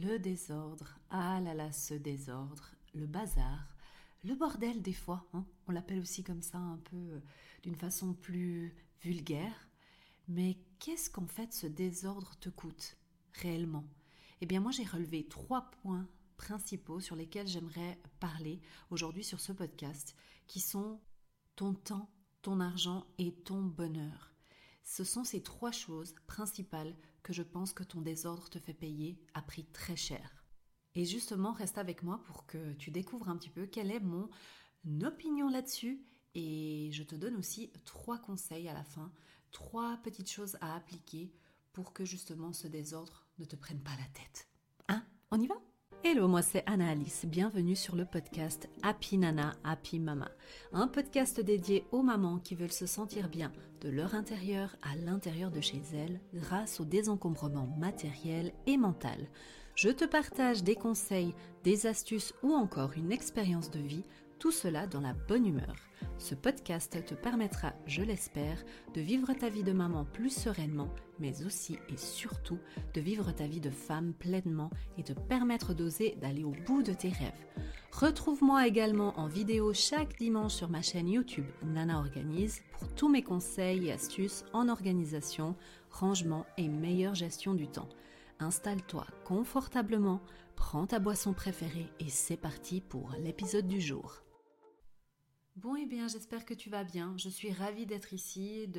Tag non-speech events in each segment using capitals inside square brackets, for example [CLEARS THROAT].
le désordre, ah là là, ce désordre, le bazar, le bordel des fois, hein. on l'appelle aussi comme ça un peu euh, d'une façon plus vulgaire. Mais qu'est-ce qu'en fait ce désordre te coûte réellement? Eh bien moi j'ai relevé trois points principaux sur lesquels j'aimerais parler aujourd'hui sur ce podcast, qui sont ton temps, ton argent et ton bonheur. Ce sont ces trois choses principales que je pense que ton désordre te fait payer à prix très cher. Et justement, reste avec moi pour que tu découvres un petit peu quelle est mon opinion là-dessus. Et je te donne aussi trois conseils à la fin, trois petites choses à appliquer pour que justement ce désordre ne te prenne pas la tête. Hein? On y va? Hello, moi c'est Anna Alice. Bienvenue sur le podcast Happy Nana, Happy Mama. Un podcast dédié aux mamans qui veulent se sentir bien de leur intérieur à l'intérieur de chez elles grâce au désencombrement matériel et mental. Je te partage des conseils, des astuces ou encore une expérience de vie tout cela dans la bonne humeur. Ce podcast te permettra, je l'espère, de vivre ta vie de maman plus sereinement, mais aussi et surtout de vivre ta vie de femme pleinement et te permettre d'oser d'aller au bout de tes rêves. Retrouve-moi également en vidéo chaque dimanche sur ma chaîne YouTube Nana Organise pour tous mes conseils et astuces en organisation, rangement et meilleure gestion du temps. Installe-toi confortablement, prends ta boisson préférée et c'est parti pour l'épisode du jour. Bon, eh bien, j'espère que tu vas bien. Je suis ravie d'être ici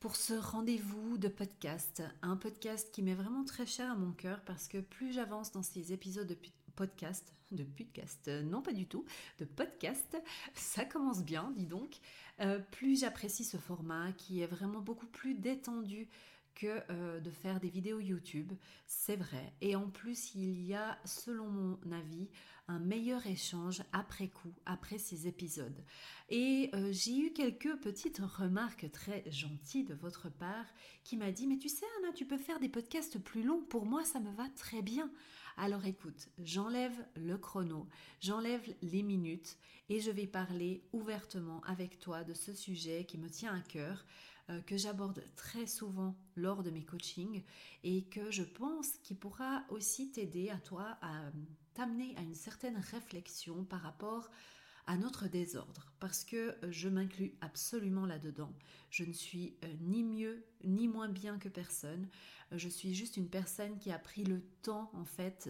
pour ce rendez-vous de podcast. Un podcast qui m'est vraiment très cher à mon cœur parce que plus j'avance dans ces épisodes de podcast, de podcast, non pas du tout, de podcast, [LAUGHS] ça commence bien, dis donc, euh, plus j'apprécie ce format qui est vraiment beaucoup plus détendu que euh, de faire des vidéos YouTube, c'est vrai. Et en plus, il y a, selon mon avis, un meilleur échange après coup, après ces épisodes. Et euh, j'ai eu quelques petites remarques très gentilles de votre part qui m'a dit, mais tu sais Anna, tu peux faire des podcasts plus longs, pour moi ça me va très bien. Alors écoute, j'enlève le chrono, j'enlève les minutes et je vais parler ouvertement avec toi de ce sujet qui me tient à cœur. Euh, que j'aborde très souvent lors de mes coachings et que je pense qu'il pourra aussi t'aider à toi à t'amener à une certaine réflexion par rapport à notre désordre parce que euh, je m'inclus absolument là-dedans. Je ne suis euh, ni mieux ni moins bien que personne. Euh, je suis juste une personne qui a pris le temps en fait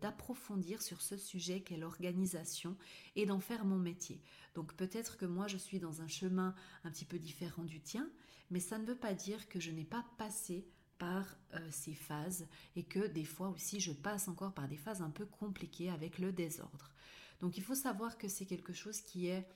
d'approfondir sur ce sujet qu'est l'organisation et d'en faire mon métier. Donc peut-être que moi je suis dans un chemin un petit peu différent du tien, mais ça ne veut pas dire que je n'ai pas passé par ces phases et que des fois aussi je passe encore par des phases un peu compliquées avec le désordre. Donc il faut savoir que c'est quelque chose qui est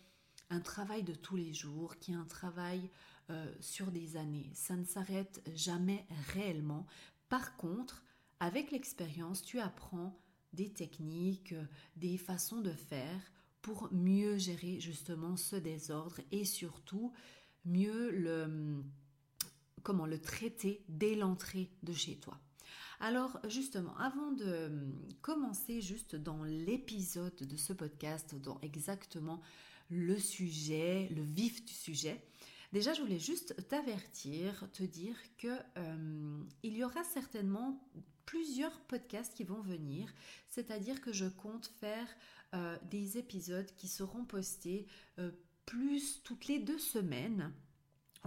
un travail de tous les jours, qui est un travail euh, sur des années. Ça ne s'arrête jamais réellement. Par contre, avec l'expérience, tu apprends des techniques, des façons de faire pour mieux gérer justement ce désordre et surtout mieux le comment le traiter dès l'entrée de chez toi. Alors justement, avant de commencer juste dans l'épisode de ce podcast, dans exactement le sujet, le vif du sujet, déjà je voulais juste t'avertir, te dire que euh, il y aura certainement plusieurs podcasts qui vont venir, c'est-à-dire que je compte faire euh, des épisodes qui seront postés euh, plus toutes les deux semaines.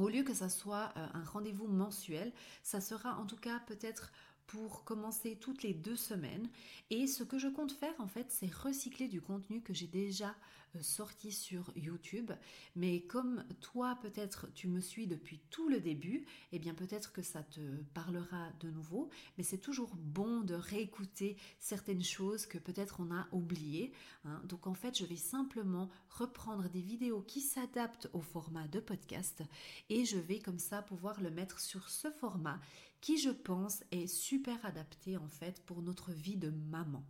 Au lieu que ça soit un rendez-vous mensuel, ça sera en tout cas peut-être pour commencer toutes les deux semaines. Et ce que je compte faire, en fait, c'est recycler du contenu que j'ai déjà euh, sorti sur YouTube. Mais comme toi, peut-être, tu me suis depuis tout le début, eh bien, peut-être que ça te parlera de nouveau. Mais c'est toujours bon de réécouter certaines choses que peut-être on a oubliées. Hein. Donc, en fait, je vais simplement reprendre des vidéos qui s'adaptent au format de podcast et je vais comme ça pouvoir le mettre sur ce format qui je pense est super adapté en fait pour notre vie de maman.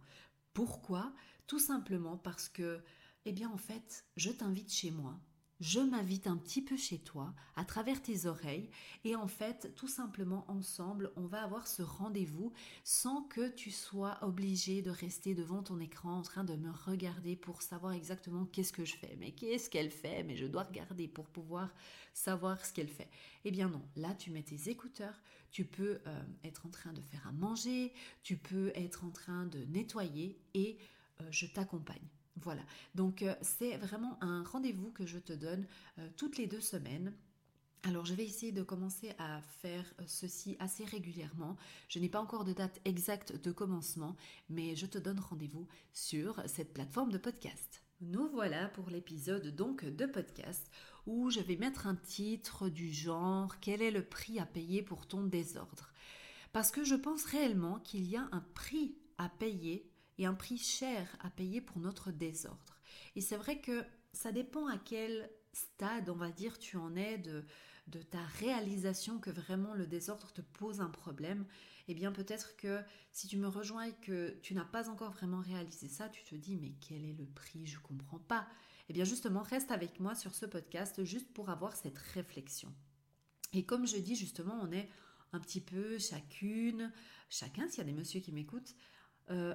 Pourquoi? Tout simplement parce que, eh bien en fait, je t'invite chez moi je m'invite un petit peu chez toi, à travers tes oreilles, et en fait, tout simplement ensemble, on va avoir ce rendez-vous sans que tu sois obligé de rester devant ton écran en train de me regarder pour savoir exactement qu'est-ce que je fais. Mais qu'est-ce qu'elle fait? Mais je dois regarder pour pouvoir savoir ce qu'elle fait. Eh bien non, là tu mets tes écouteurs, tu peux euh, être en train de faire à manger, tu peux être en train de nettoyer et euh, je t'accompagne. Voilà, donc c'est vraiment un rendez-vous que je te donne toutes les deux semaines alors je vais essayer de commencer à faire ceci assez régulièrement. Je n'ai pas encore de date exacte de commencement, mais je te donne rendez-vous sur cette plateforme de podcast. Nous voilà pour l'épisode donc de podcast où je vais mettre un titre du genre Quel est le prix à payer pour ton désordre? Parce que je pense réellement qu'il y a un prix à payer un prix cher à payer pour notre désordre. Et c'est vrai que ça dépend à quel stade, on va dire, tu en es de, de ta réalisation que vraiment le désordre te pose un problème eh bien peut-être que si tu me rejoins et que tu n'as pas encore vraiment réalisé ça, tu te dis mais quel est le prix? Je comprends pas. Eh bien justement, reste avec moi sur ce podcast juste pour avoir cette réflexion. Et comme je dis justement, on est un petit peu chacune, chacun, s'il y a des messieurs qui m'écoutent, euh,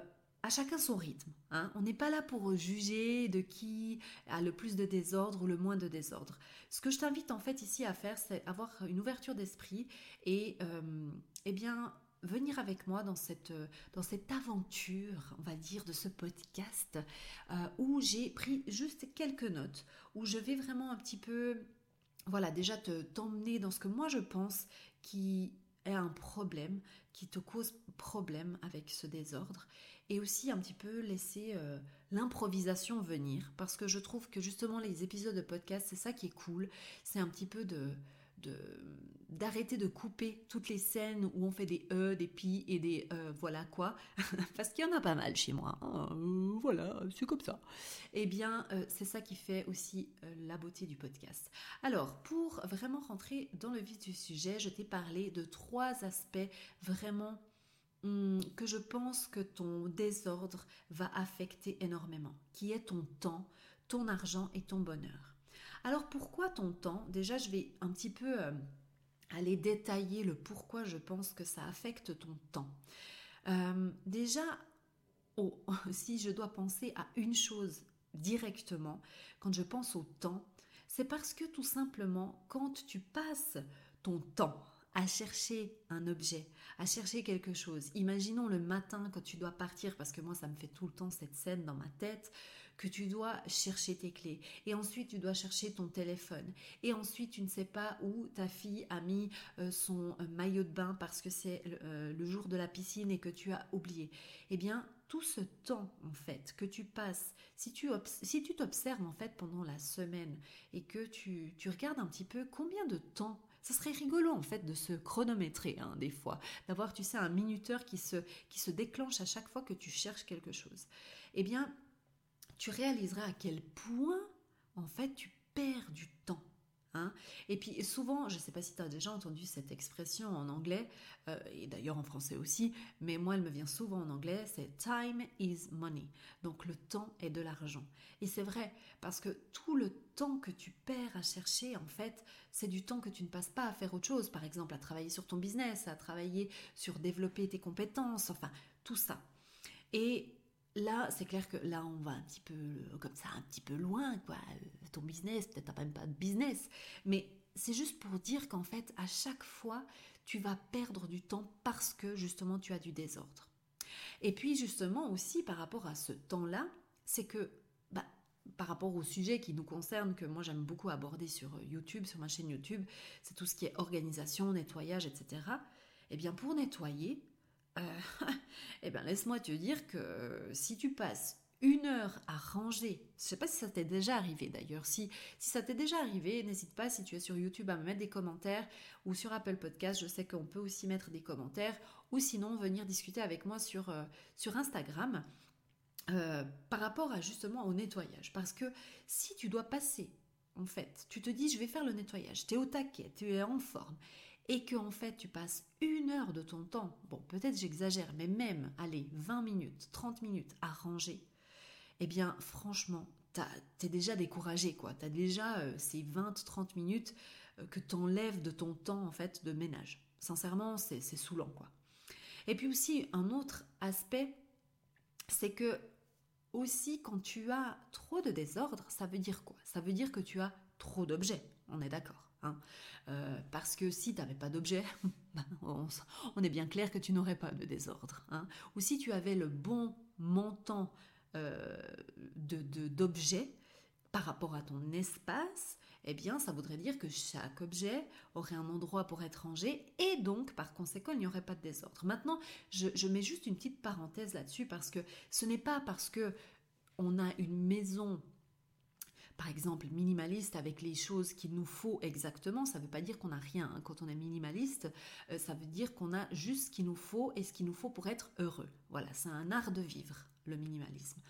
chacun son rythme. Hein. On n'est pas là pour juger de qui a le plus de désordre ou le moins de désordre. Ce que je t'invite en fait ici à faire, c'est avoir une ouverture d'esprit et euh, eh bien venir avec moi dans cette, euh, dans cette aventure, on va dire, de ce podcast, euh, où j'ai pris juste quelques notes, où je vais vraiment un petit peu, voilà, déjà te t'emmener dans ce que moi je pense qui est un problème, qui te cause problème avec ce désordre, et aussi un petit peu laisser euh, l'improvisation venir, parce que je trouve que justement les épisodes de podcast, c'est ça qui est cool, c'est un petit peu de d'arrêter de, couper toutes les scènes où on fait des e, des pi et des euh, voilà quoi, [LAUGHS] parce qu'il y en a pas mal chez moi. Hein. Voilà, c'est comme ça. Eh bien, c'est ça qui fait aussi la beauté du podcast. Alors, pour vraiment rentrer dans le vif du sujet, je t'ai parlé de trois aspects vraiment que je pense que ton désordre va affecter énormément, qui est ton temps, ton argent et ton bonheur. Alors pourquoi ton temps? Déjà, je vais un petit peu euh, aller détailler le pourquoi je pense que ça affecte ton temps. Euh, déjà, oh, [LAUGHS] si je dois penser à une chose directement, quand je pense au temps, c'est parce que tout simplement, quand tu passes ton temps à chercher un objet, à chercher quelque chose. Imaginons le matin quand tu dois partir, parce que moi ça me fait tout le temps cette scène dans ma tête que tu dois chercher tes clés et ensuite tu dois chercher ton téléphone et ensuite tu ne sais pas où ta fille a mis euh, son euh, maillot de bain parce que c'est euh, le jour de la piscine et que tu as oublié. Eh bien, tout ce temps en fait que tu passes, si tu si tu t'observes en fait pendant la semaine et que tu, tu regardes un petit peu combien de temps ça serait rigolo en fait de se chronométrer hein, des fois, d'avoir tu sais un minuteur qui se, qui se déclenche à chaque fois que tu cherches quelque chose. Eh bien, tu réaliseras à quel point, en fait, tu perds du temps. Hein. et puis souvent, je ne sais pas si tu as déjà entendu cette expression en anglais, euh, et d'ailleurs en français aussi, mais moi elle me vient souvent en anglais, c'est time is money. Donc le temps est de l'argent. Et c'est vrai, parce que tout le temps que tu perds à chercher, en fait, c'est du temps que tu ne passes pas à faire autre chose, par exemple à travailler sur ton business, à travailler sur développer tes compétences, enfin tout ça. Et Là, c'est clair que là, on va un petit peu comme ça, un petit peu loin, quoi. Euh, ton business, peut-être t'as même pas de business, mais c'est juste pour dire qu'en fait, à chaque fois, tu vas perdre du temps parce que justement, tu as du désordre. Et puis justement aussi par rapport à ce temps-là, c'est que bah, par rapport au sujet qui nous concerne, que moi j'aime beaucoup aborder sur YouTube, sur ma chaîne YouTube, c'est tout ce qui est organisation, nettoyage, etc. Eh bien, pour nettoyer, euh, bien, laisse-moi te dire que si tu passes une heure à ranger, je ne sais pas si ça t'est déjà arrivé d'ailleurs, si, ça t'est déjà arrivé, n'hésite pas si tu es sur YouTube à me mettre des commentaires ou sur Apple Podcast, je sais qu'on peut aussi mettre des commentaires ou sinon venir discuter avec moi sur, euh, Instagram. Euh, par rapport à justement au nettoyage. Parce que si tu dois passer, en fait, tu te dis je vais faire le nettoyage, tu es au taquet, tu es en forme, et que en fait tu passes une heure de ton temps, bon peut-être j'exagère, mais même, allez, 20 minutes, 30 minutes à ranger, eh bien franchement, t'es déjà découragé, quoi. T'as déjà euh, ces 20-30 minutes euh, que t'enlèves de ton temps, en fait, de ménage. Sincèrement, c'est saoulant, quoi. Et puis aussi, un autre aspect, c'est que aussi, quand tu as trop de désordre, ça veut dire quoi? Ça veut dire que tu as trop d'objets, on est d'accord? Hein. Euh, parce que si tu n'avais pas d'objet, [LAUGHS] ben, on, est bien clair que tu n'aurais pas de désordre. Hein. Ou si tu avais le bon montant euh, d'objets par rapport à ton espace, eh bien, ça voudrait dire que chaque objet aurait un endroit pour être rangé et donc, par conséquent, il n'y aurait pas de désordre. Maintenant, je, mets juste une petite parenthèse là-dessus parce que ce n'est pas parce que on a une maison par exemple, minimaliste avec les choses qu'il nous faut exactement, ça ne veut pas dire qu'on n'a rien. Hein. Quand on est minimaliste, euh, ça veut dire qu'on a juste ce qu'il nous faut et ce qu'il nous faut pour être heureux. Voilà, c'est un art de vivre, le minimalisme.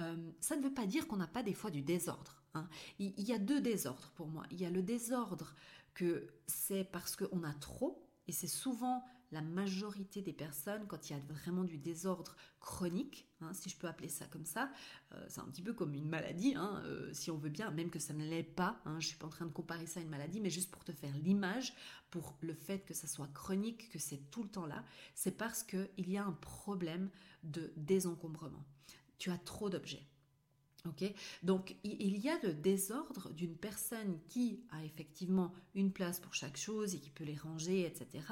Euh, ça ne veut pas dire qu'on n'a pas des fois du désordre. Hein. Il, y a deux désordres pour moi. Il y a le désordre que c'est parce qu'on a trop, et c'est souvent la majorité des personnes, quand il y a vraiment du désordre chronique, hein, si je peux appeler ça comme ça, euh, c'est un petit peu comme une maladie, hein, euh, si on veut bien, même que ça ne l'est pas, je ne suis pas en train de comparer ça à une maladie, mais juste pour te faire l'image, pour le fait que ça soit chronique, que c'est tout le temps là, c'est parce qu'il y a un problème de désencombrement. Tu as trop d'objets. Donc il y a le désordre d'une personne qui a effectivement une place pour chaque chose et qui peut les ranger, etc.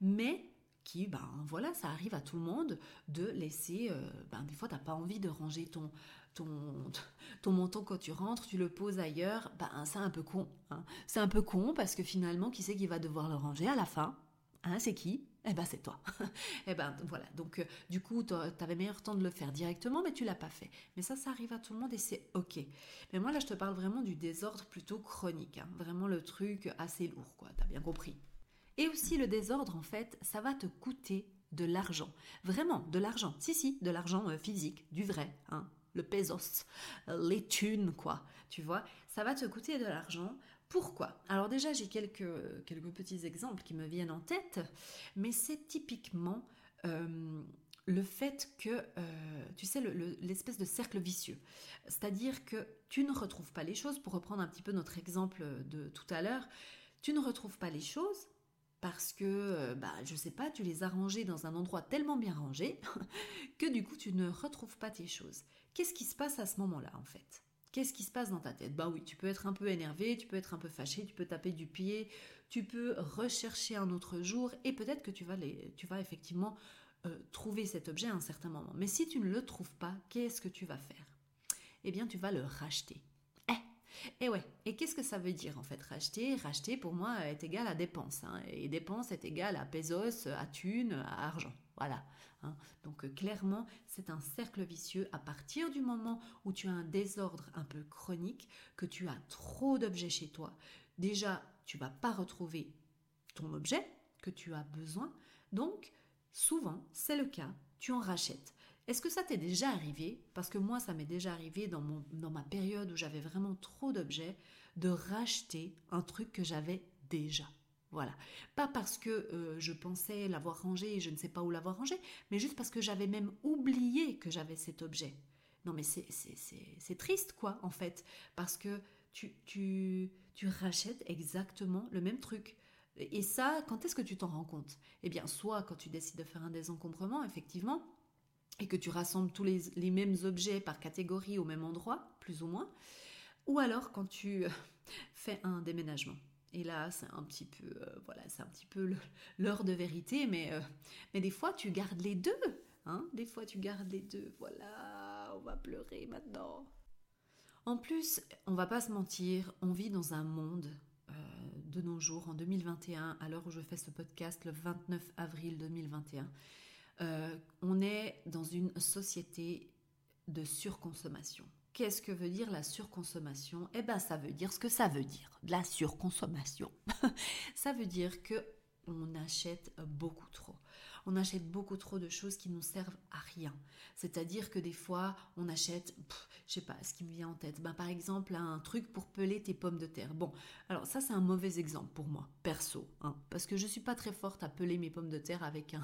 Mais qui, ben voilà, ça arrive à tout le monde de laisser, euh, ben des fois t'as pas envie de ranger ton, ton, [LAUGHS] ton menton quand tu rentres, tu le poses ailleurs, ben c'est un peu con. Hein. C'est un peu con parce que finalement, qui c'est qui va devoir le ranger à la fin? Hein, c'est qui? Eh ben c'est toi. [LAUGHS] eh ben voilà. Donc euh, du coup, tu avais meilleur temps de le faire directement, mais tu l'as pas fait. Mais ça, ça arrive à tout le monde et c'est ok. Mais moi là, je te parle vraiment du désordre plutôt chronique, hein. vraiment le truc assez lourd, quoi. T'as bien compris. Et aussi le désordre, en fait, ça va te coûter de l'argent. Vraiment, de l'argent. Si, si, de l'argent euh, physique, du vrai, hein. le pesos, euh, les thunes, quoi. Tu vois, ça va te coûter de l'argent pourquoi? Alors déjà, j'ai quelques, quelques petits exemples qui me viennent en tête, mais c'est typiquement euh, le fait que, tu sais, l'espèce de cercle vicieux. C'est-à-dire que tu ne retrouves pas les choses, pour reprendre un petit peu notre exemple de tout à l'heure, tu ne retrouves pas les choses parce que, euh, bah, je sais pas, tu les as rangées dans un endroit tellement bien rangé [LAUGHS] que du coup, tu ne retrouves pas tes choses. Qu'est-ce qui se passe à ce moment-là, en fait? Qu'est-ce qui se passe dans ta tête? Bah oui, tu peux être un peu énervé, tu peux être un peu fâché, tu peux taper du pied, tu peux rechercher un autre jour et peut-être que tu vas, tu vas effectivement euh, trouver cet objet à un certain moment. Mais si tu ne le trouves pas, qu'est-ce que tu vas faire? Eh bien, tu vas le racheter. Eh Et ouais, et qu'est-ce que ça veut dire en fait? Racheter Racheter pour moi est égal à dépense. Hein. et dépense est égal à pesos, à thune, à argent. Voilà. Hein. Donc euh, clairement, c'est un cercle vicieux à partir du moment où tu as un désordre un peu chronique, que tu as trop d'objets chez toi. Déjà, tu vas pas retrouver ton objet que tu as besoin. Donc, souvent, c'est le cas, tu en rachètes. Est-ce que ça t'est déjà arrivé Parce que moi, ça m'est déjà arrivé dans, mon, dans ma période où j'avais vraiment trop d'objets, de racheter un truc que j'avais déjà? Voilà. Pas parce que euh, je pensais l'avoir rangé et je ne sais pas où l'avoir rangé, mais juste parce que j'avais même oublié que j'avais cet objet. Non mais c'est triste quoi en fait, parce que tu, tu, tu rachètes exactement le même truc. Et ça, quand est-ce que tu t'en rends compte? Eh bien, soit quand tu décides de faire un désencombrement, effectivement, et que tu rassembles tous les, mêmes objets par catégorie au même endroit, plus ou moins, ou alors quand tu [LAUGHS] fais un déménagement. Et là, c'est un petit peu, euh, voilà, c'est un petit peu [LAUGHS] l'heure de vérité, mais, euh, mais des fois, tu gardes les deux. Hein des fois, tu gardes les deux. Voilà, on va pleurer maintenant. En plus, on va pas se mentir, on vit dans un monde euh, de nos jours, en 2021, à l'heure où je fais ce podcast, le 29 avril 2021. On est dans une société de surconsommation. Qu'est-ce que veut dire la surconsommation? Eh bien, ça veut dire ce que ça veut dire, de la surconsommation. [LAUGHS] ça veut dire que on achète beaucoup trop on achète beaucoup trop de choses qui nous servent à rien. C'est-à-dire que des fois, on achète, je sais pas, ce qui me vient en tête. Ben, par exemple, un truc pour peler tes pommes de terre. Bon, alors ça, c'est un mauvais exemple pour moi, perso, hein, parce que je suis pas très forte à peler mes pommes de terre avec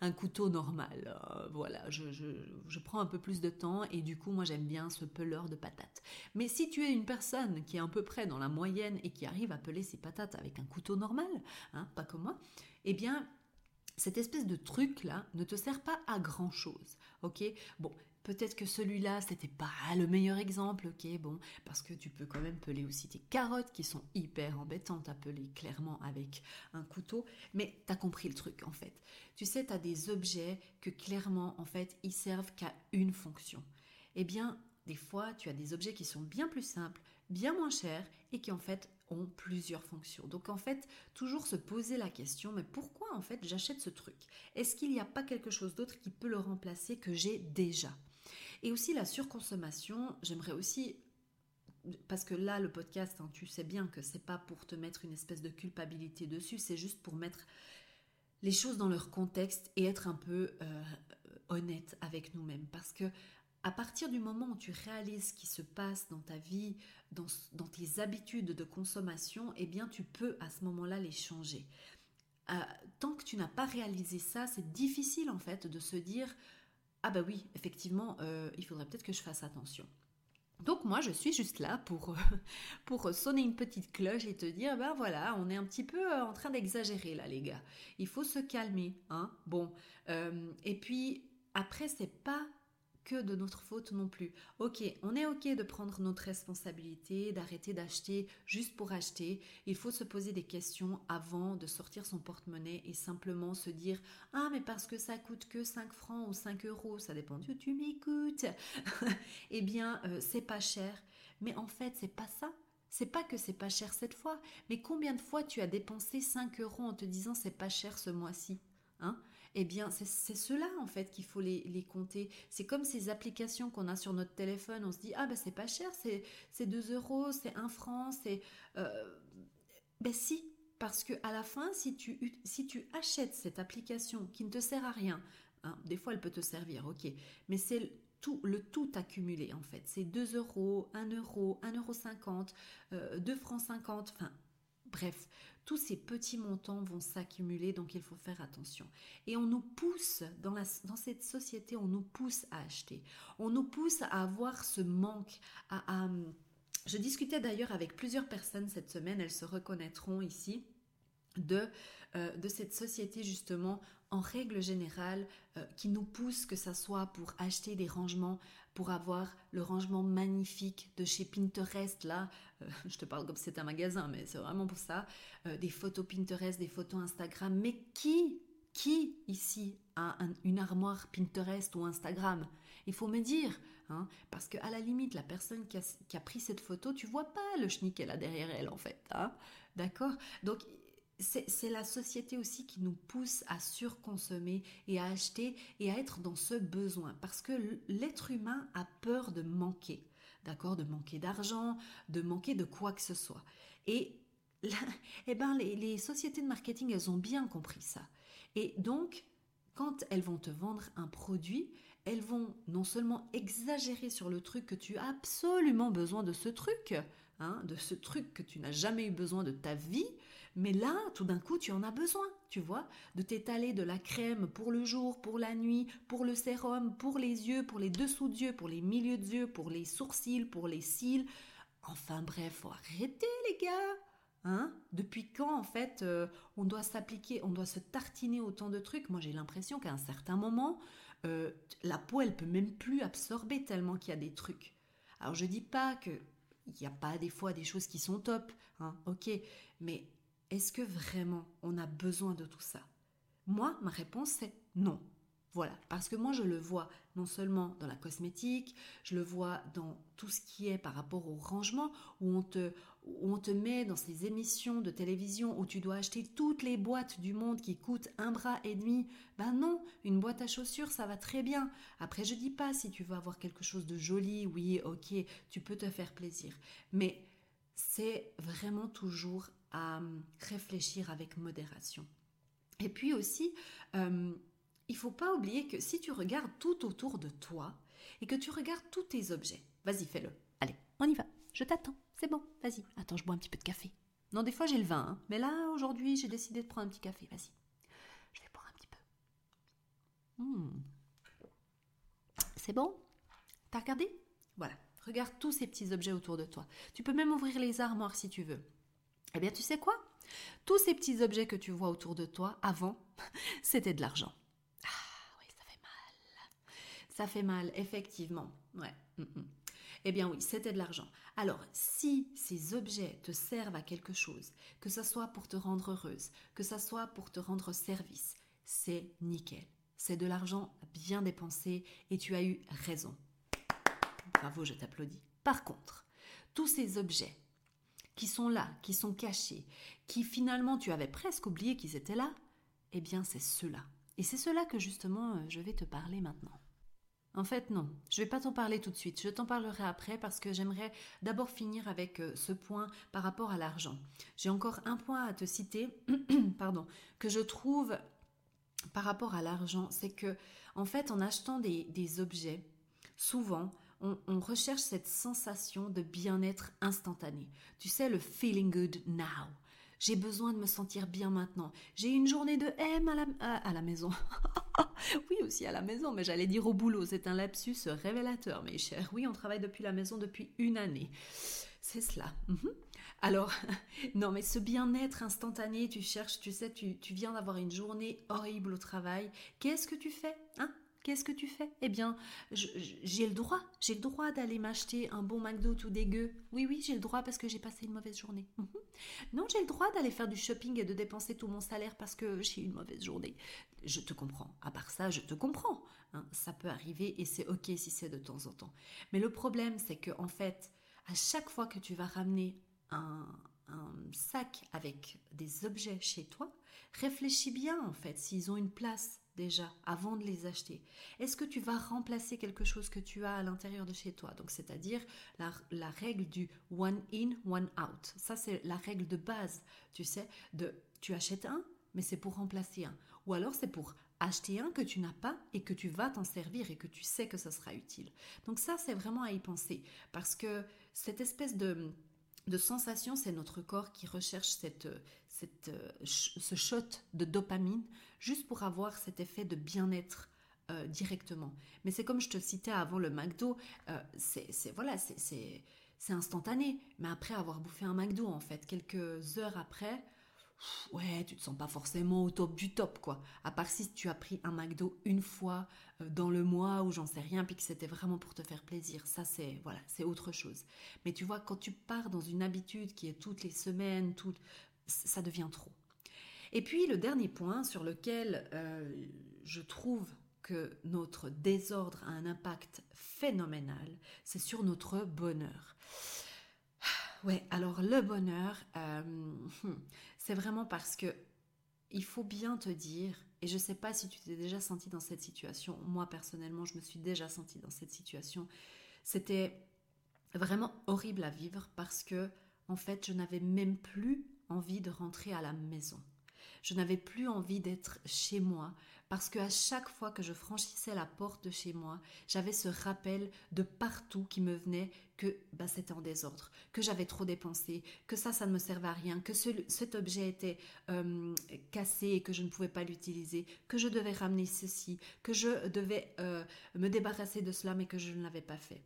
un, [LAUGHS] couteau normal. Euh, voilà, je, prends un peu plus de temps et du coup, moi, j'aime bien ce peleur de patates. Mais si tu es une personne qui est à peu près dans la moyenne et qui arrive à peler ses patates avec un couteau normal, hein, pas comme moi, eh bien, cette espèce de truc là ne te sert pas à grand chose, ok? Bon, peut-être que celui-là c'était pas le meilleur exemple, ok? Bon, parce que tu peux quand même peler aussi tes carottes qui sont hyper embêtantes à peler clairement avec un couteau, mais t'as compris le truc en fait. Tu sais, t'as des objets que clairement en fait ils servent qu'à une fonction. Eh bien, des fois, tu as des objets qui sont bien plus simples, bien moins chers et qui en fait ont plusieurs fonctions. Donc en fait, toujours se poser la question, mais pourquoi en fait j'achète ce truc? Est-ce qu'il n'y a pas quelque chose d'autre qui peut le remplacer que j'ai déjà? Et aussi la surconsommation, j'aimerais aussi parce que là, le podcast, hein, tu sais bien que c'est pas pour te mettre une espèce de culpabilité dessus, c'est juste pour mettre les choses dans leur contexte et être un peu euh, honnête avec nous-mêmes. Parce que à partir du moment où tu réalises ce qui se passe dans ta vie, dans, tes habitudes de consommation, eh bien tu peux à ce moment-là les changer. Euh, tant que tu n'as pas réalisé ça, c'est difficile en fait de se dire ah bah oui, effectivement, euh, il faudrait peut-être que je fasse attention. Donc moi, je suis juste là pour, [LAUGHS] pour sonner une petite cloche et te dire, ben voilà, on est un petit peu euh, en train d'exagérer là, les gars. Il faut se calmer, hein. Bon, et puis après, c'est pas que de notre faute non plus. Ok, on est ok de prendre notre responsabilité, d'arrêter d'acheter juste pour acheter. Il faut se poser des questions avant de sortir son porte-monnaie et simplement se dire Ah, mais parce que ça coûte que 5 francs ou 5 euros, ça dépend du tu m'écoutes. [LAUGHS] eh bien, euh, c'est pas cher. Mais en fait, c'est pas ça. C'est pas que c'est pas cher cette fois, mais combien de fois tu as dépensé 5 euros en te disant c'est pas cher ce mois-ci hein? Eh bien, c'est cela en fait qu'il faut les, compter. C'est comme ces applications qu'on a sur notre téléphone. On se dit, ah ben c'est pas cher, c'est 2 euros, c'est 1 franc, c'est. Euh, ben si, parce que à la fin, si tu, achètes cette application qui ne te sert à rien, hein, des fois elle peut te servir, ok, mais c'est tout, le tout accumulé en fait. C'est 2 euros, 1 euro, 1 euro 50, 2 euh, francs 50, enfin Bref, tous ces petits montants vont s'accumuler, donc il faut faire attention. Et on nous pousse, dans, dans, cette société, on nous pousse à acheter. On nous pousse à avoir ce manque, à, je discutais d'ailleurs avec plusieurs personnes cette semaine, elles se reconnaîtront ici, de, euh, de cette société justement en règle générale euh, qui nous pousse que ça soit pour acheter des rangements pour avoir le rangement magnifique de chez Pinterest. Là, euh, [LAUGHS] je te parle comme si c'était un magasin, mais c'est vraiment pour ça. Euh, des photos Pinterest, des photos Instagram. Mais qui, qui ici a une armoire Pinterest ou Instagram? Il faut me dire. Hein, parce qu'à la limite, la personne qui a, qui a, pris cette photo, tu vois pas le schnick qu'elle a derrière elle en fait. Hein D'accord? Donc c'est la société aussi qui nous pousse à surconsommer et à acheter et à être dans ce besoin parce que l'être humain a peur de manquer, d'accord, de manquer d'argent, de manquer de quoi que ce soit. Et [LAUGHS] eh ben, les, sociétés de marketing, elles ont bien compris ça. Et donc, quand elles vont te vendre un produit, elles vont non seulement exagérer sur le truc que tu as absolument besoin de ce truc, hein, de ce truc que tu n'as jamais eu besoin de ta vie, mais là, tout d'un coup, tu en as besoin, tu vois, de t'étaler de la crème pour le jour, pour la nuit, pour le sérum, pour les yeux, pour les dessous d'yeux, pour les milieux d'yeux, pour les sourcils, pour les cils. Enfin bref, faut arrêter les gars. Hein Depuis quand en fait euh, on doit s'appliquer, on doit se tartiner autant de trucs? Moi j'ai l'impression qu'à un certain moment, euh, la peau elle peut même plus absorber tellement qu'il y a des trucs. Alors je dis pas que il n'y a pas des fois des choses qui sont top, hein, ok, mais est-ce que vraiment on a besoin de tout ça? Moi, ma réponse c'est non. Voilà, parce que moi je le vois non seulement dans la cosmétique, je le vois dans tout ce qui est par rapport au rangement, où on te, on te met dans ces émissions de télévision où tu dois acheter toutes les boîtes du monde qui coûtent un bras et demi. Ben non, une boîte à chaussures ça va très bien. Après je dis pas si tu veux avoir quelque chose de joli, oui ok, tu peux te faire plaisir. Mais c'est vraiment toujours à hum, réfléchir avec modération. Et puis aussi, euh, il faut pas oublier que si tu regardes tout autour de toi et que tu regardes tous tes objets, vas-y, fais-le. Allez, on y va. Je t'attends. C'est bon. Vas-y. Attends, je bois un petit peu de café. Non, des fois j'ai le vin, hein. mais là aujourd'hui j'ai décidé de prendre un petit café. Vas-y. Je vais boire un petit peu. Hmm. C'est bon? T'as regardé? Voilà. Regarde tous ces petits objets autour de toi. Tu peux même ouvrir les armoires si tu veux. Eh bien, tu sais quoi? Tous ces petits objets que tu vois autour de toi, avant, [LAUGHS] c'était de l'argent. Ah oui, ça fait mal. Ça fait mal, effectivement. Ouais. Mm, mm. Eh bien oui, c'était de l'argent. Alors, si ces objets te servent à quelque chose, que ce soit pour te rendre heureuse, que ce soit pour te rendre service, c'est nickel. C'est de l'argent bien dépensé et tu as eu raison. Bravo, je t'applaudis. Par contre, tous ces objets qui sont là, qui sont cachés, qui finalement tu avais presque oublié qu'ils étaient là, eh bien c'est ceux-là. Et c'est cela que justement euh, je vais te parler maintenant. En fait, non, je ne vais pas t'en parler tout de suite, je t'en parlerai après parce que j'aimerais d'abord finir avec euh, ce point par rapport à l'argent. J'ai encore un point à te citer, [CLEARS THROAT] pardon, que je trouve par rapport à l'argent, c'est que, en fait, en achetant des, objets, souvent, on, recherche cette sensation de bien-être instantané. Tu sais, le feeling good now. J'ai besoin de me sentir bien maintenant. J'ai une journée de M à la, à, la maison. [LAUGHS] oui, aussi à la maison, mais j'allais dire au boulot. C'est un lapsus révélateur, mes chers. Oui, on travaille depuis la maison depuis une année. C'est cela. Mhm. Alors, [LAUGHS] non, mais ce bien-être instantané, tu cherches, tu sais, tu, tu viens d'avoir une journée horrible au travail. Qu'est-ce que tu fais hein? Qu'est-ce que tu fais? Eh bien, j'ai le droit, j'ai le droit d'aller m'acheter un bon McDo tout dégueu. Oui, oui, j'ai le droit parce que j'ai passé une mauvaise journée. Mhm. Non, j'ai le droit d'aller faire du shopping et de dépenser tout mon salaire parce que j'ai eu une mauvaise journée. Je te comprends. À part ça, je te comprends. Hein. Ça peut arriver et c'est ok si c'est de temps en temps. Mais le problème, c'est que en fait, à chaque fois que tu vas ramener un, un sac avec des objets chez toi, réfléchis bien en fait s'ils ont une place déjà avant de les acheter Est-ce que tu vas remplacer quelque chose que tu as à l'intérieur de chez toi? Donc c'est-à-dire la, règle du one in, one out. Ça c'est la règle de base, tu sais, de tu achètes un, mais c'est pour remplacer un. Ou alors c'est pour acheter un que tu n'as pas et que tu vas t'en servir et que tu sais que ça sera utile. Donc ça c'est vraiment à y penser parce que cette espèce de de sensation, c'est notre corps qui recherche cette, cette, ce shot de dopamine juste pour avoir cet effet de bien-être euh, directement. Mais c'est comme je te citais avant le McDo, euh, c'est voilà, c'est instantané. Mais après avoir bouffé un McDo, en fait, quelques heures après, ouais, tu te sens pas forcément au top du top, quoi. À part si tu as pris un McDo une fois euh, dans le mois ou j'en sais rien, puis que c'était vraiment pour te faire plaisir. Ça, c'est, voilà, c'est autre chose. Mais tu vois, quand tu pars dans une habitude qui est toutes les semaines, tout, ça devient trop. Et puis, le dernier point sur lequel euh, je trouve que notre désordre a un impact phénoménal, c'est sur notre bonheur. [SIGHS] Ouais, alors le bonheur, euh, hmm, c'est vraiment parce que il faut bien te dire, et je ne sais pas si tu t'es déjà senti dans cette situation, moi personnellement je me suis déjà senti dans cette situation, c'était vraiment horrible à vivre parce que en fait je n'avais même plus envie de rentrer à la maison. Je n'avais plus envie d'être chez moi parce qu'à chaque fois que je franchissais la porte de chez moi, j'avais ce rappel de partout qui me venait que bah, c'était en désordre, que j'avais trop dépensé, que ça, ça ne me servait à rien, que cet objet était euh, cassé et que je ne pouvais pas l'utiliser, que je devais ramener ceci, que je devais euh, me débarrasser de cela mais que je ne l'avais pas fait.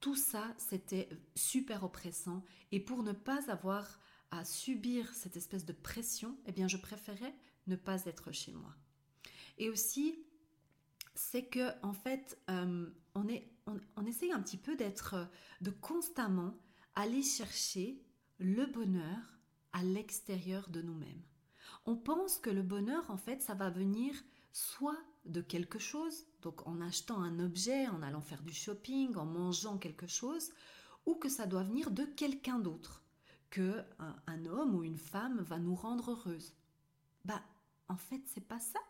Tout ça, c'était super oppressant et pour ne pas avoir à subir cette espèce de pression, eh bien je préférais ne pas être chez moi. Et aussi, c'est que en fait, euh, on, est, on, essaye un petit peu d'être, de constamment aller chercher le bonheur à l'extérieur de nous-mêmes. On pense que le bonheur, en fait, ça va venir soit de quelque chose, donc en achetant un objet, en allant faire du shopping, en mangeant quelque chose, ou que ça doit venir de quelqu'un d'autre que un, homme ou une femme va nous rendre heureuse. Bah, en fait, c'est pas ça.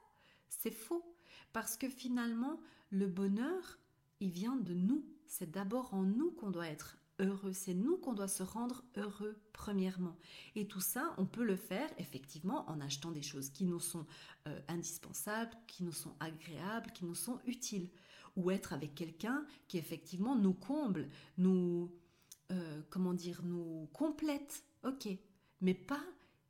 C'est faux. Parce que finalement, le bonheur, il vient de nous. C'est d'abord en nous qu'on doit être heureux. C'est nous qu'on doit se rendre heureux premièrement. Et tout ça, on peut le faire effectivement en achetant des choses qui nous sont euh, indispensables, qui nous sont agréables, qui nous sont utiles. Ou être avec quelqu'un qui effectivement nous comble, nous, euh, comment dire, nous complète, ok, mais pas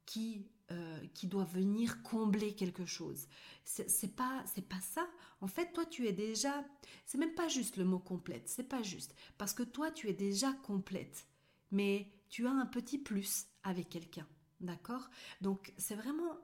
qui euh, qui doit venir combler quelque chose. C'est pas c'est pas ça. En fait, toi tu es déjà. C'est même pas juste le mot complète. C'est pas juste parce que toi tu es déjà complète, mais tu as un petit plus avec quelqu'un. D'accord? Donc c'est vraiment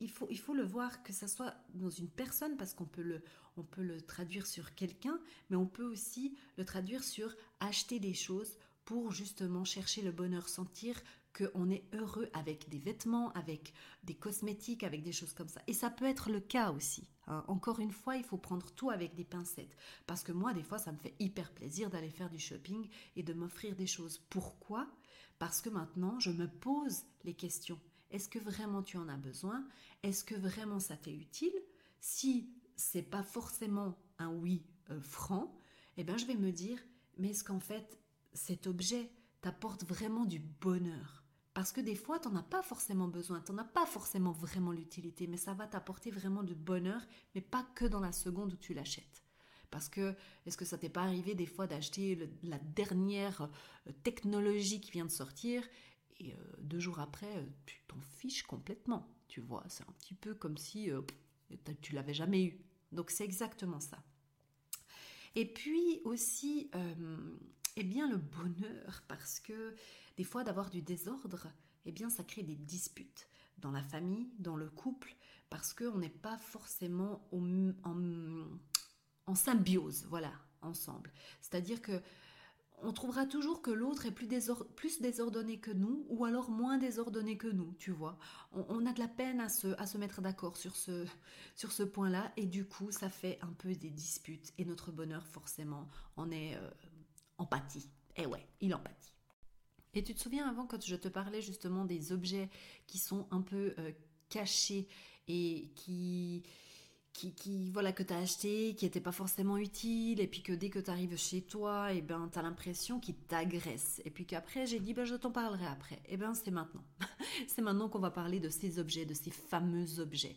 il faut, il faut le voir que ça soit dans une personne parce qu'on peut le, on peut le traduire sur quelqu'un, mais on peut aussi le traduire sur acheter des choses pour justement chercher le bonheur, sentir qu'on est heureux avec des vêtements, avec des cosmétiques, avec des choses comme ça. Et ça peut être le cas aussi. Hein. Encore une fois, il faut prendre tout avec des pincettes. Parce que moi, des fois, ça me fait hyper plaisir d'aller faire du shopping et de m'offrir des choses. Pourquoi? Parce que maintenant, je me pose les questions. Est-ce que vraiment tu en as besoin? Est-ce que vraiment ça t'est utile? Si c'est pas forcément un oui euh, franc, eh bien je vais me dire mais est-ce qu'en fait cet objet t'apporte vraiment du bonheur? Parce que des fois, tu n'en as pas forcément besoin, tu n'en as pas forcément vraiment l'utilité, mais ça va t'apporter vraiment du bonheur, mais pas que dans la seconde où tu l'achètes. Parce que, est-ce que ça t'est pas arrivé des fois d'acheter la dernière euh, technologie qui vient de sortir et euh, deux jours après, euh, tu t'en fiches complètement, tu vois? C'est un petit peu comme si tu l'avais jamais eu. Donc c'est exactement ça. Et puis aussi, eh bien le bonheur, parce que des fois d'avoir du désordre, eh bien ça crée des disputes dans la famille, dans le couple, parce qu'on n'est pas forcément en, symbiose, voilà, ensemble. C'est-à-dire que on trouvera toujours que l'autre est plus, désordonné que nous ou alors moins désordonné que nous, tu vois. On, a de la peine à se, mettre d'accord sur ce, sur ce point-là et du coup ça fait un peu des disputes et notre bonheur forcément en est euh, empathie. Eh ouais, il empathie. Et tu te souviens avant quand je te parlais justement des objets qui sont un peu euh, cachés et qui qui, voilà que tu as acheté, qui n'était pas forcément utile, et puis que dès que tu arrives chez toi, et eh ben as l'impression qu'il t'agresse. Et puis qu'après j'ai dit ben je t'en parlerai après. Et eh ben c'est maintenant. [LAUGHS] c'est maintenant qu'on va parler de ces objets, de ces fameux objets.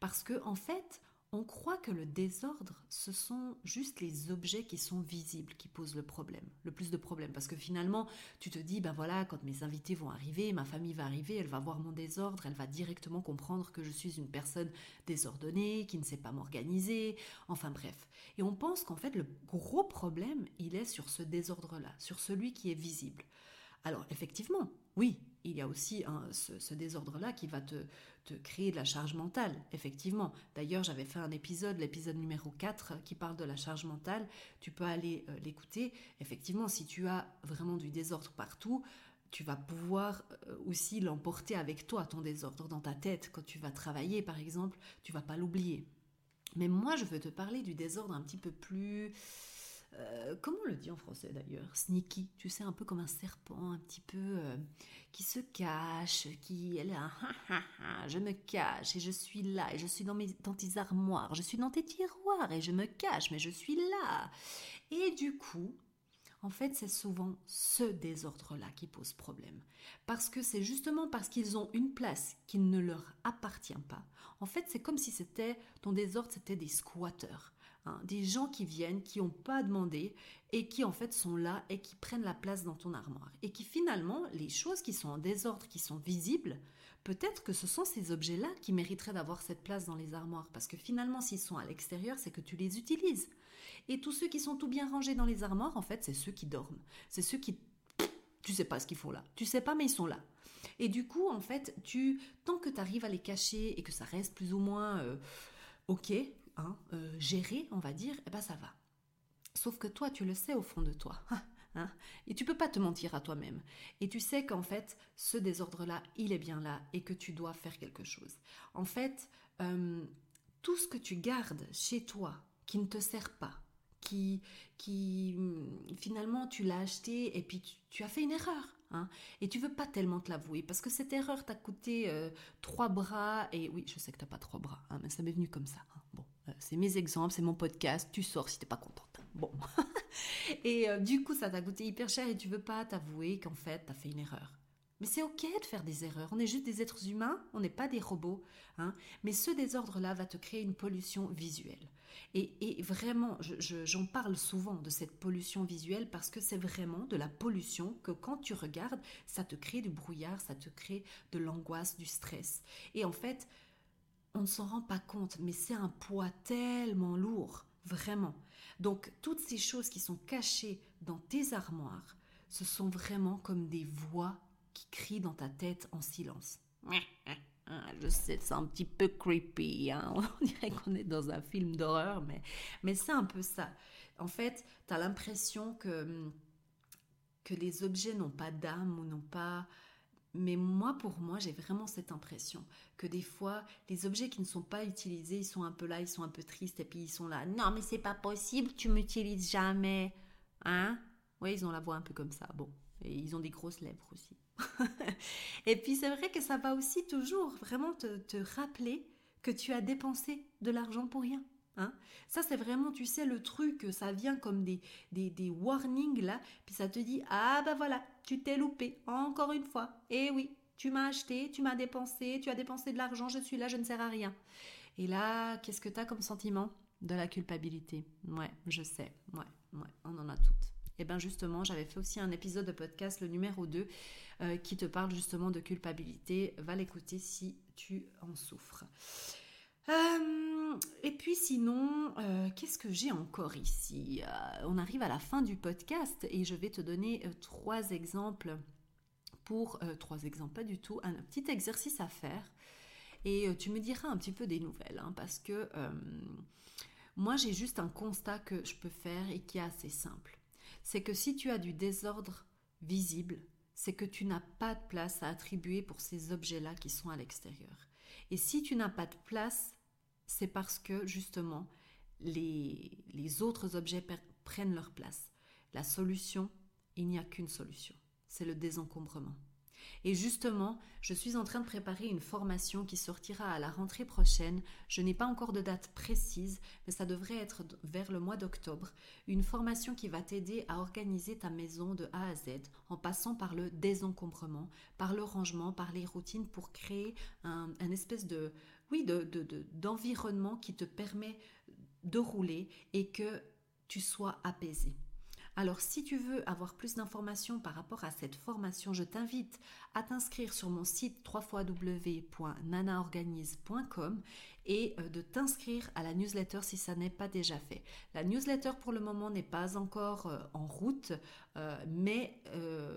Parce que en fait, on croit que le désordre, ce sont juste les objets qui sont visibles qui posent le problème, le plus de problèmes. Parce que finalement, tu te dis, ben voilà, quand mes invités vont arriver, ma famille va arriver, elle va voir mon désordre, elle va directement comprendre que je suis une personne désordonnée, qui ne sait pas m'organiser, enfin bref. Et on pense qu'en fait, le gros problème, il est sur ce désordre-là, sur celui qui est visible. Alors effectivement, oui, il y a aussi ce, désordre-là qui va te, créer de la charge mentale, effectivement. D'ailleurs, j'avais fait un épisode, l'épisode numéro 4, qui parle de la charge mentale. Tu peux aller euh, l'écouter. Effectivement, si tu as vraiment du désordre partout, tu vas pouvoir euh, aussi l'emporter avec toi, ton désordre dans ta tête. Quand tu vas travailler, par exemple, tu vas pas l'oublier. Mais moi, je veux te parler du désordre un petit peu plus euh, comment on le dit en français d'ailleurs Sneaky, tu sais, un peu comme un serpent, un petit peu euh, qui se cache, qui est là, je me cache et je suis là, et je suis dans, mes, dans tes armoires, je suis dans tes tiroirs et je me cache, mais je suis là. Et du coup, en fait, c'est souvent ce désordre-là qui pose problème. Parce que c'est justement parce qu'ils ont une place qui ne leur appartient pas. En fait, c'est comme si c'était ton désordre, c'était des squatteurs. Hein, des gens qui viennent, qui n'ont pas demandé et qui en fait sont là et qui prennent la place dans ton armoire. Et qui finalement, les choses qui sont en désordre, qui sont visibles, peut-être que ce sont ces objets-là qui mériteraient d'avoir cette place dans les armoires. Parce que finalement, s'ils sont à l'extérieur, c'est que tu les utilises. Et tous ceux qui sont tout bien rangés dans les armoires, en fait, c'est ceux qui dorment. C'est ceux qui... Tu sais pas ce qu'ils font là. Tu sais pas, mais ils sont là. Et du coup, en fait, tu, tant que tu arrives à les cacher et que ça reste plus ou moins euh, ok, hein, euh, on va dire, eh ben ça va. Sauf que toi, tu le sais au fond de toi. [LAUGHS] Hein, et tu peux pas te mentir à toi-même. Et tu sais qu'en fait, ce désordre-là, il est bien là et que tu dois faire quelque chose. En fait, euh, tout ce que tu gardes chez toi qui ne te sert pas, qui, qui finalement tu l'as acheté et puis tu, as fait une erreur. Hein, et tu veux pas tellement te l'avouer parce que cette erreur t'a coûté euh, trois bras et oui je sais que t'as pas trois bras hein, mais ça m'est venu comme ça euh, c'est mes exemples, c'est mon podcast, tu sors si t'es pas contente. Bon. [LAUGHS] et euh, du coup, ça t'a coûté hyper cher et tu veux pas t'avouer qu'en fait, t'as fait une erreur. Mais c'est ok de faire des erreurs. On est juste des êtres humains, on n'est pas des robots. Hein. Mais ce désordre-là va te créer une pollution visuelle. Et, vraiment, j'en parle souvent de cette pollution visuelle parce que c'est vraiment de la pollution que quand tu regardes, ça te crée du brouillard, ça te crée de l'angoisse, du stress. Et en fait, on ne s'en rend pas compte, mais c'est un poids tellement lourd, vraiment. Donc toutes ces choses qui sont cachées dans tes armoires, ce sont vraiment comme des voix qui crient dans ta tête en silence. [LAUGHS] Je sais, c'est un petit peu creepy. Hein. [LAUGHS] On dirait qu'on est dans un film d'horreur, mais, mais c'est un peu ça. En fait, tu as l'impression que, que les objets n'ont pas d'âme ou n'ont pas... Mais moi, pour moi, j'ai vraiment cette impression que des fois, les objets qui ne sont pas utilisés, ils sont un peu là, ils sont un peu tristes, et puis ils sont là. Non, mais c'est pas possible, tu m'utilises jamais. Hein? Oui, ils ont la voix un peu comme ça. Bon, et ils ont des grosses lèvres aussi. [LAUGHS] et puis c'est vrai que ça va aussi toujours vraiment te, te rappeler que tu as dépensé de l'argent pour rien. Hein ça, c'est vraiment, tu sais, le truc, ça vient comme des, des, des, warnings là, puis ça te dit Ah ben voilà, tu t'es loupé, encore une fois. Eh oui, tu m'as acheté, tu m'as dépensé, tu as dépensé de l'argent, je suis là, je ne sers à rien. Et là, qu'est-ce que tu as comme sentiment? De la culpabilité. Ouais, je sais, ouais, ouais, on en a toutes. Et eh bien justement, j'avais fait aussi un épisode de podcast, le numéro 2, euh, qui te parle justement de culpabilité. Va l'écouter si tu en souffres. Euh, et puis sinon, euh, qu'est-ce que j'ai encore ici? On arrive à la fin du podcast et je vais te donner trois exemples pour trois exemples, pas du tout, un, petit exercice à faire. Et tu me diras un petit peu des nouvelles, hein, parce que moi j'ai juste un constat que je peux faire et qui est assez simple c'est que si tu as du désordre visible, c'est que tu n'as pas de place à attribuer pour ces objets-là qui sont à l'extérieur. Et si tu n'as pas de place, c'est parce que justement les, les autres objets prennent leur place. La solution, il n'y a qu'une solution, c'est le désencombrement. Et justement, je suis en train de préparer une formation qui sortira à la rentrée prochaine. Je n'ai pas encore de date précise, mais ça devrait être vers le mois d'octobre. Une formation qui va t'aider à organiser ta maison de A à Z en passant par le désencombrement, par le rangement, par les routines pour créer un, espèce de, oui, d'environnement qui te permet de rouler et que tu sois apaisé. Alors si tu veux avoir plus d'informations par rapport à cette formation, je t'invite à t'inscrire sur mon site www.nanaorganise.com et euh, de t'inscrire à la newsletter si ça n'est pas déjà fait. La newsletter pour le moment n'est pas encore euh, en route, euh, mais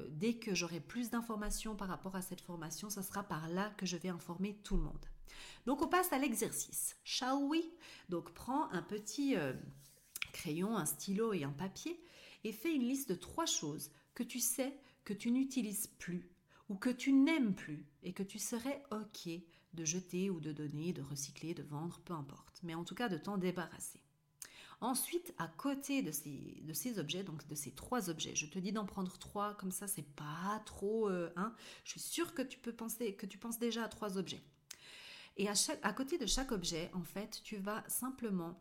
dès que j'aurai plus d'informations par rapport à cette formation, ce sera par là que je vais informer tout le monde. Donc on passe à l'exercice. Shall we? Donc prends un petit crayon, un stylo et un papier et fais une liste de trois choses que tu sais que tu n'utilises plus ou que tu n'aimes plus et que tu serais OK de jeter ou de donner, de recycler, de vendre, peu importe, mais en tout cas de t'en débarrasser. Ensuite, à côté de ces, de ces objets, donc de ces trois objets, je te dis d'en prendre trois, comme ça c'est pas trop... Euh, hein, je suis sûre que tu peux penser, que tu penses déjà à trois objets. Et à, côté de chaque objet, en fait, tu vas simplement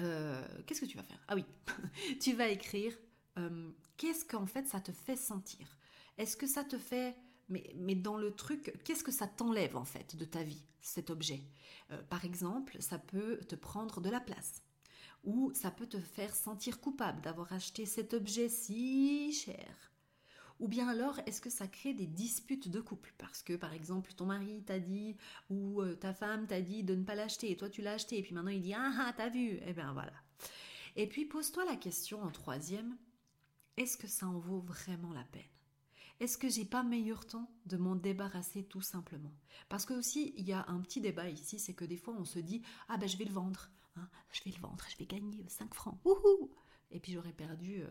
euh, qu'est-ce que tu vas faire? Ah oui, [LAUGHS] tu vas écrire euh, qu'est-ce qu'en fait ça te fait sentir? Est-ce que ça te fait, mais, mais dans le truc, qu'est-ce que ça t'enlève en fait de ta vie, cet objet? Euh, Par exemple, ça peut te prendre de la place. Ou ça peut te faire sentir coupable d'avoir acheté cet objet si cher. Ou bien alors, est-ce que ça crée des disputes de couple? Parce que, par exemple, ton mari t'a dit, ou euh, ta femme t'a dit de ne pas l'acheter, et toi tu l'as acheté, et puis maintenant il dit, ah ah, t'as vu? Eh bien voilà. Et puis pose-toi la question en troisième, est-ce que ça en vaut vraiment la peine? Est-ce que j'ai pas meilleur temps de m'en débarrasser tout simplement? Parce que aussi, il y a un petit débat ici, c'est que des fois on se dit Ah ben je vais le vendre, hein, je vais le vendre, je vais gagner 5 francs, Et puis j'aurais perdu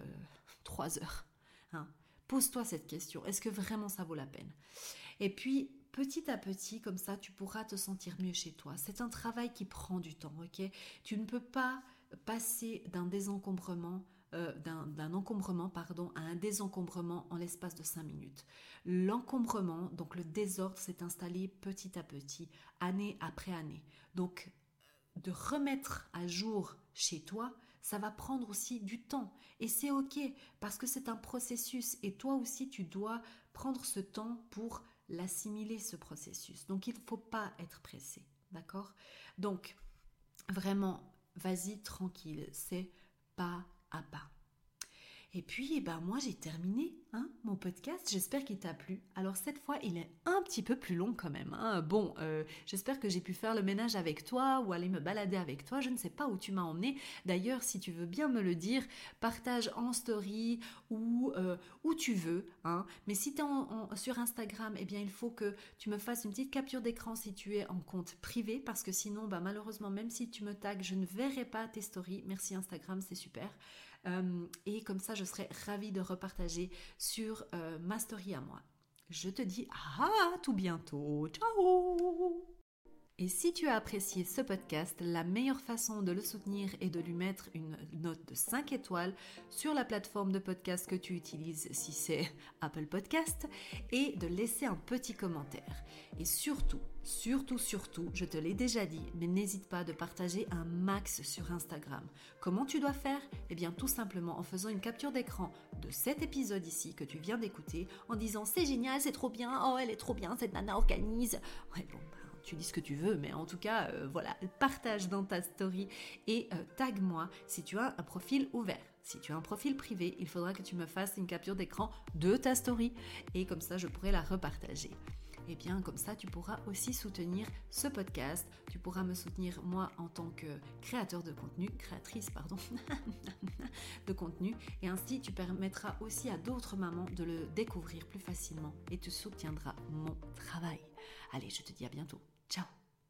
3 euh, [LAUGHS] heures. Hein. Pose-toi cette question. Est-ce que vraiment ça vaut la peine? Et puis, petit à petit, comme ça, tu pourras te sentir mieux chez toi. C'est un travail qui prend du temps, ok? Tu ne peux pas passer d'un désencombrement euh, d'un encombrement pardon, à un désencombrement en l'espace de 5 minutes. L'encombrement, donc le désordre, s'est installé petit à petit, année après année. Donc, de remettre à jour chez toi, ça va prendre aussi du temps. Et c'est OK parce que c'est un processus et toi aussi tu dois prendre ce temps pour l'assimiler, ce processus. Donc il ne faut pas être pressé. D'accord? Donc vraiment, vas-y tranquille, c'est pas à pas. Et puis, eh ben, moi, j'ai terminé hein, mon podcast. J'espère qu'il t'a plu. Alors, cette fois, il est un petit peu plus long quand même. Hein. Bon, euh, j'espère que j'ai pu faire le ménage avec toi ou aller me balader avec toi. Je ne sais pas où tu m'as emmené. D'ailleurs, si tu veux bien me le dire, partage en story ou euh, où tu veux. Hein. Mais si tu es sur Instagram, eh bien, il faut que tu me fasses une petite capture d'écran si tu es en compte privé. Parce que sinon, bah, malheureusement, même si tu me tags, je ne verrai pas tes stories. Merci Instagram, c'est super. Euh, et comme ça, je serai ravie de repartager sur euh, ma story à moi. Je te dis à tout bientôt. Ciao et si tu as apprécié ce podcast, la meilleure façon de le soutenir est de lui mettre une note de 5 étoiles sur la plateforme de podcast que tu utilises si c'est [LAUGHS] Apple Podcast et de laisser un petit commentaire. Et surtout, surtout, surtout, je te l'ai déjà dit, mais n'hésite pas de partager un max sur Instagram. Comment tu dois faire? Eh bien tout simplement en faisant une capture d'écran de cet épisode ici que tu viens d'écouter en disant c'est génial, c'est trop bien, oh elle est trop bien, cette nana organise. Ouais bon, bah, tu dis ce que tu veux, mais en tout cas, euh, voilà, partage dans ta story et euh, tag moi si tu as un profil ouvert. Si tu as un profil privé, il faudra que tu me fasses une capture d'écran de ta story et comme ça, je pourrai la repartager. Et eh bien comme ça, tu pourras aussi soutenir ce podcast. Tu pourras me soutenir moi en tant que créateur de contenu, créatrice, pardon, [LAUGHS] de contenu. Et ainsi, tu permettras aussi à d'autres mamans de le découvrir plus facilement et tu soutiendras mon travail. Allez, je te dis à bientôt. Ciao